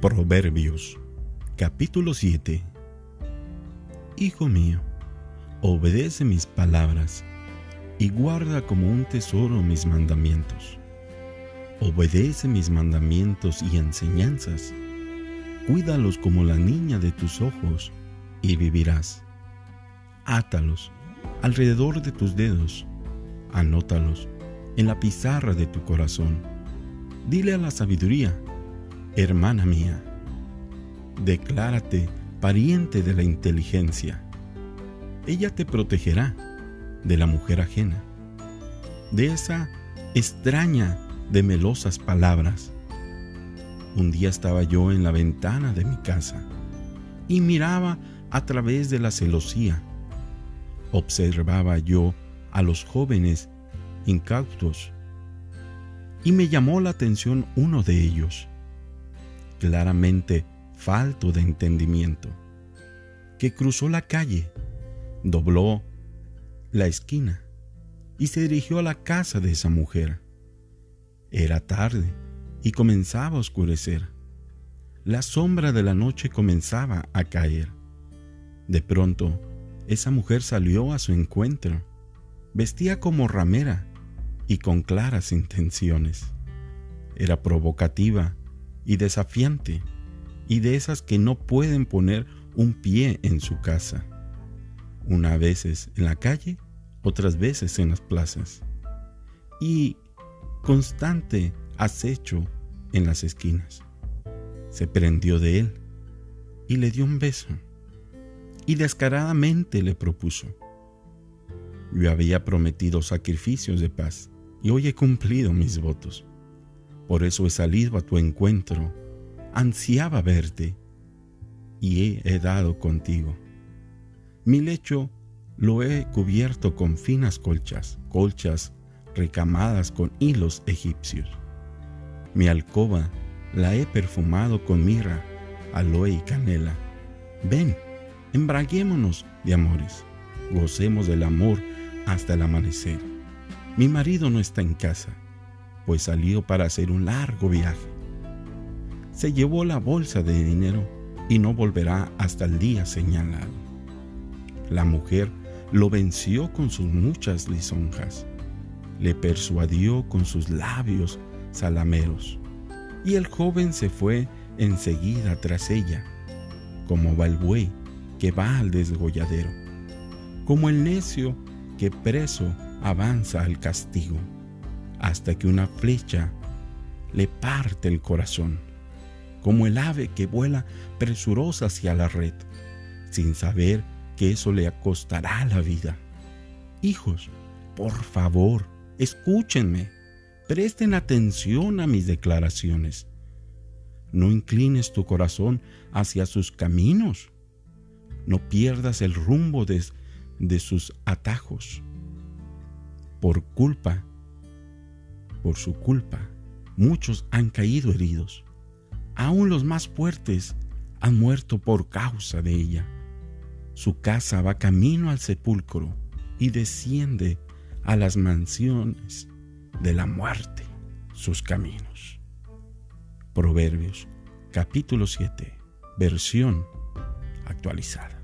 Proverbios capítulo 7 Hijo mío, obedece mis palabras y guarda como un tesoro mis mandamientos. Obedece mis mandamientos y enseñanzas. Cuídalos como la niña de tus ojos y vivirás. Átalos alrededor de tus dedos. Anótalos en la pizarra de tu corazón. Dile a la sabiduría, hermana mía, declárate pariente de la inteligencia. Ella te protegerá de la mujer ajena, de esa extraña de melosas palabras. Un día estaba yo en la ventana de mi casa y miraba a través de la celosía. Observaba yo a los jóvenes incautos y me llamó la atención uno de ellos claramente falto de entendimiento, que cruzó la calle, dobló la esquina y se dirigió a la casa de esa mujer. Era tarde y comenzaba a oscurecer. La sombra de la noche comenzaba a caer. De pronto, esa mujer salió a su encuentro. Vestía como ramera y con claras intenciones. Era provocativa y desafiante, y de esas que no pueden poner un pie en su casa. Unas veces en la calle, otras veces en las plazas. Y constante acecho en las esquinas. Se prendió de él y le dio un beso. Y descaradamente le propuso. Yo había prometido sacrificios de paz y hoy he cumplido mis votos. Por eso he salido a tu encuentro. Ansiaba verte y he, dado contigo. Mi lecho lo he cubierto con finas colchas, colchas recamadas con hilos egipcios. Mi alcoba la he perfumado con mirra, aloe y canela. Ven, embraguémonos de amores, gocemos del amor hasta el amanecer. Mi marido no está en casa, pues salió para hacer un largo viaje. Se llevó la bolsa de dinero y no volverá hasta el día señalado. La mujer lo venció con sus muchas lisonjas, le persuadió con sus labios salameros, y el joven se fue enseguida tras ella, como va el buey que va al desgolladero, como el necio que preso avanza al castigo hasta que una flecha le parte el corazón, como el ave que vuela presurosa hacia la red, sin saber que eso le acostará la vida. Hijos, por favor, escúchenme, presten atención a mis declaraciones. No inclines tu corazón hacia sus caminos, no pierdas el rumbo de, de sus atajos. Por culpa por su culpa, muchos han caído heridos. Aún los más fuertes han muerto por causa de ella. Su casa va camino al sepulcro y desciende a las mansiones de la muerte sus caminos. Proverbios capítulo 7, versión actualizada.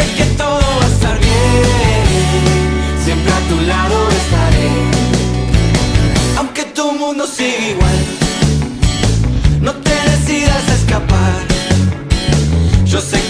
sé que todo va a estar bien. Siempre a tu lado estaré. Aunque tu mundo siga igual, no te decidas a escapar. Yo sé que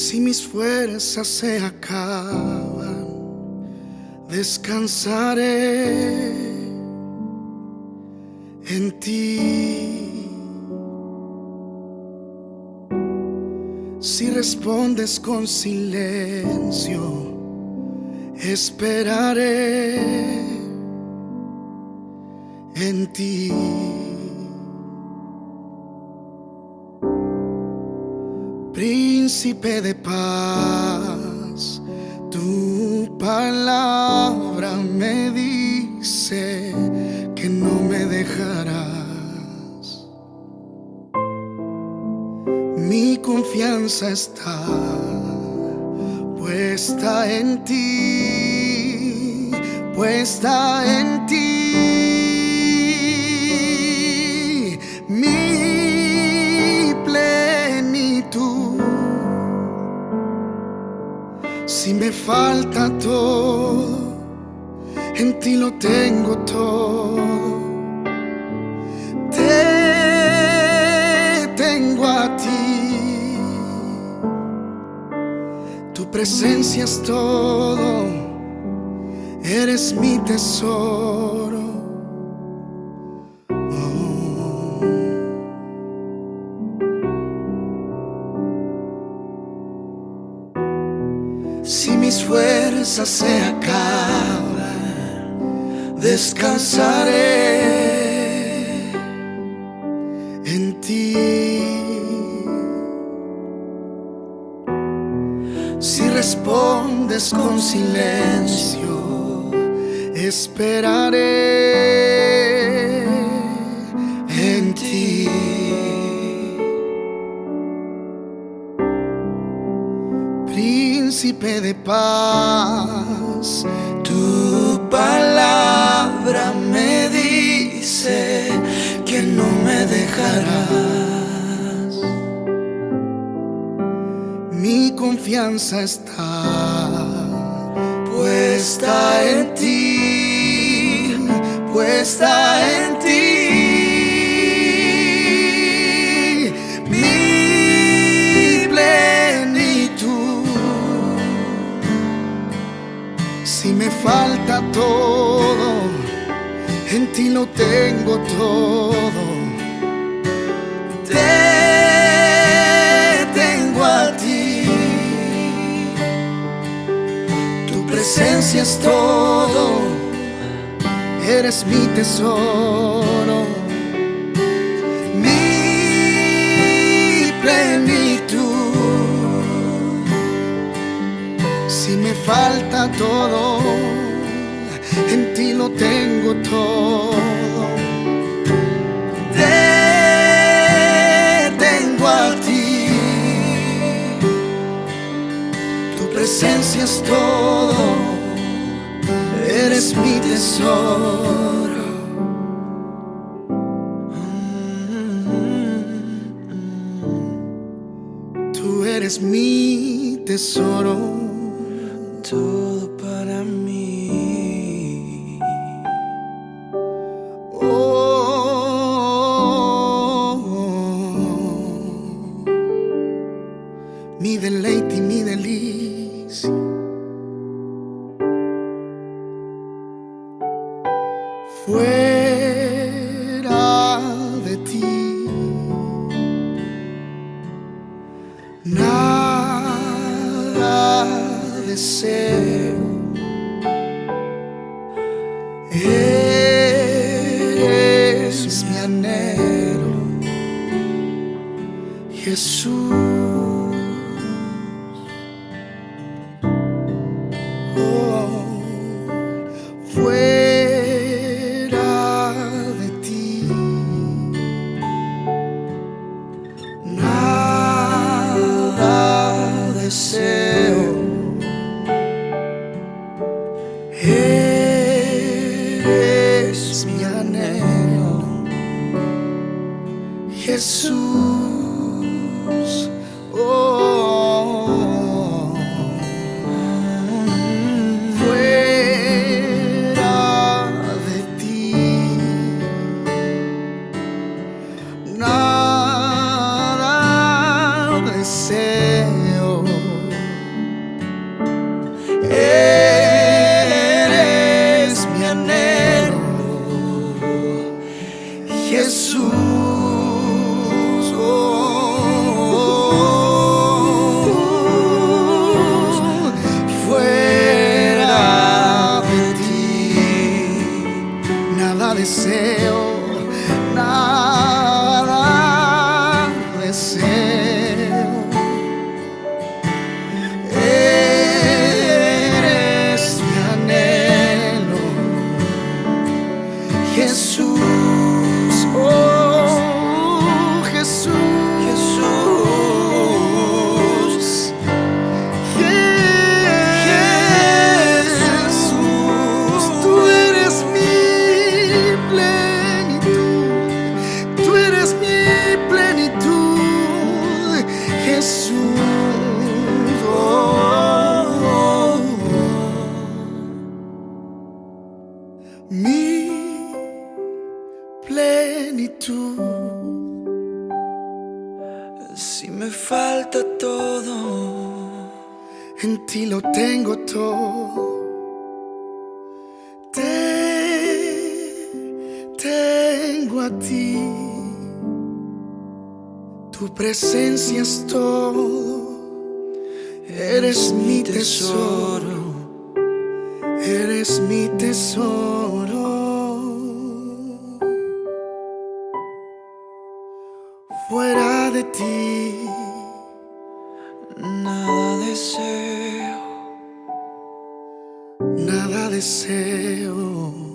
Si mis fuerzas se acaban, descansaré en ti. Si respondes con silencio, esperaré en ti. Príncipe de paz, tu palabra me dice que no me dejarás. Mi confianza está puesta en ti, puesta en ti. Si me falta todo, en ti lo tengo todo. Te tengo a ti. Tu presencia es todo. Eres mi tesoro. Si mis fuerzas se acaban, descansaré en ti. Si respondes con silencio, esperaré en ti. Príncipe de paz, tu palabra me dice que no me dejarás. Mi confianza está puesta en ti, puesta en ti. Lo tengo todo. Te tengo a ti. Tu presencia es todo. Eres mi tesoro. Mi plenitud. Si me falta todo, en ti lo tengo todo. Presencia es todo. Eres mi tesoro. Tú eres mi tesoro, Fuera de ti. nada deseo. Eres mi anhelo, Jesús. Oh, Si me falta todo, En ti lo tengo todo. Te tengo a ti. Tu presencia es todo. Eres mi tesoro. Eres mi tesoro. Fuera de ti. nada deseo. Nada deseo.